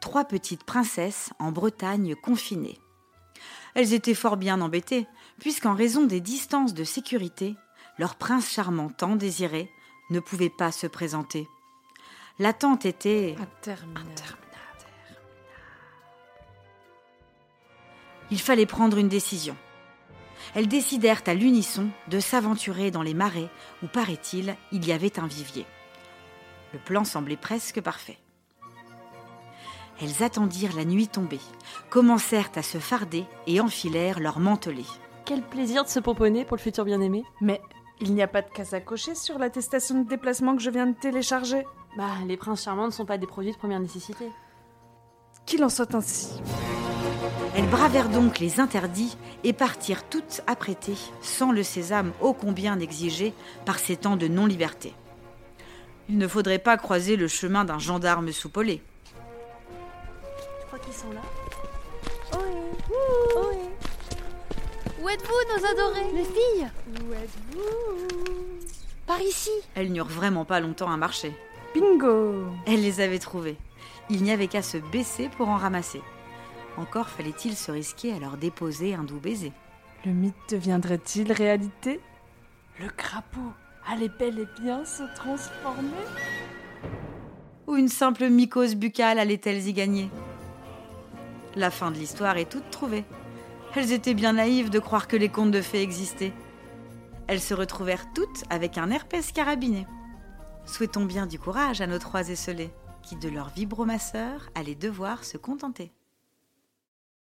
trois petites princesses en Bretagne confinées. Elles étaient fort bien embêtées, puisqu'en raison des distances de sécurité, leur prince charmant tant désiré ne pouvait pas se présenter. L'attente était Interminable. Il fallait prendre une décision. Elles décidèrent à l'unisson de s'aventurer dans les marais où, paraît-il, il y avait un vivier. Le plan semblait presque parfait. Elles attendirent la nuit tombée, commencèrent à se farder et enfilèrent leurs mantelets. Quel plaisir de se pomponner pour le futur bien-aimé. Mais il n'y a pas de case à cocher sur l'attestation de déplacement que je viens de télécharger. Bah, les princes charmants ne sont pas des produits de première nécessité. Qu'il en soit ainsi. Elles bravèrent donc les interdits et partirent toutes apprêtées, sans le sésame ô combien exigé par ces temps de non-liberté. Il ne faudrait pas croiser le chemin d'un gendarme soupolé. Je crois qu'ils sont là. Où êtes-vous, nos adorés? Les filles Où êtes-vous? Par ici Elles n'eurent vraiment pas longtemps à marcher. Bingo Elle les avait trouvés. Il n'y avait qu'à se baisser pour en ramasser. Encore fallait-il se risquer à leur déposer un doux baiser. Le mythe deviendrait-il réalité? Le crapaud allait bel et bien se transformer? Ou une simple mycose buccale allait-elles y gagner? La fin de l'histoire est toute trouvée. Elles étaient bien naïves de croire que les contes de fées existaient. Elles se retrouvèrent toutes avec un herpès carabiné. Souhaitons bien du courage à nos trois esselés, qui de leur vibromasseur allaient devoir se contenter.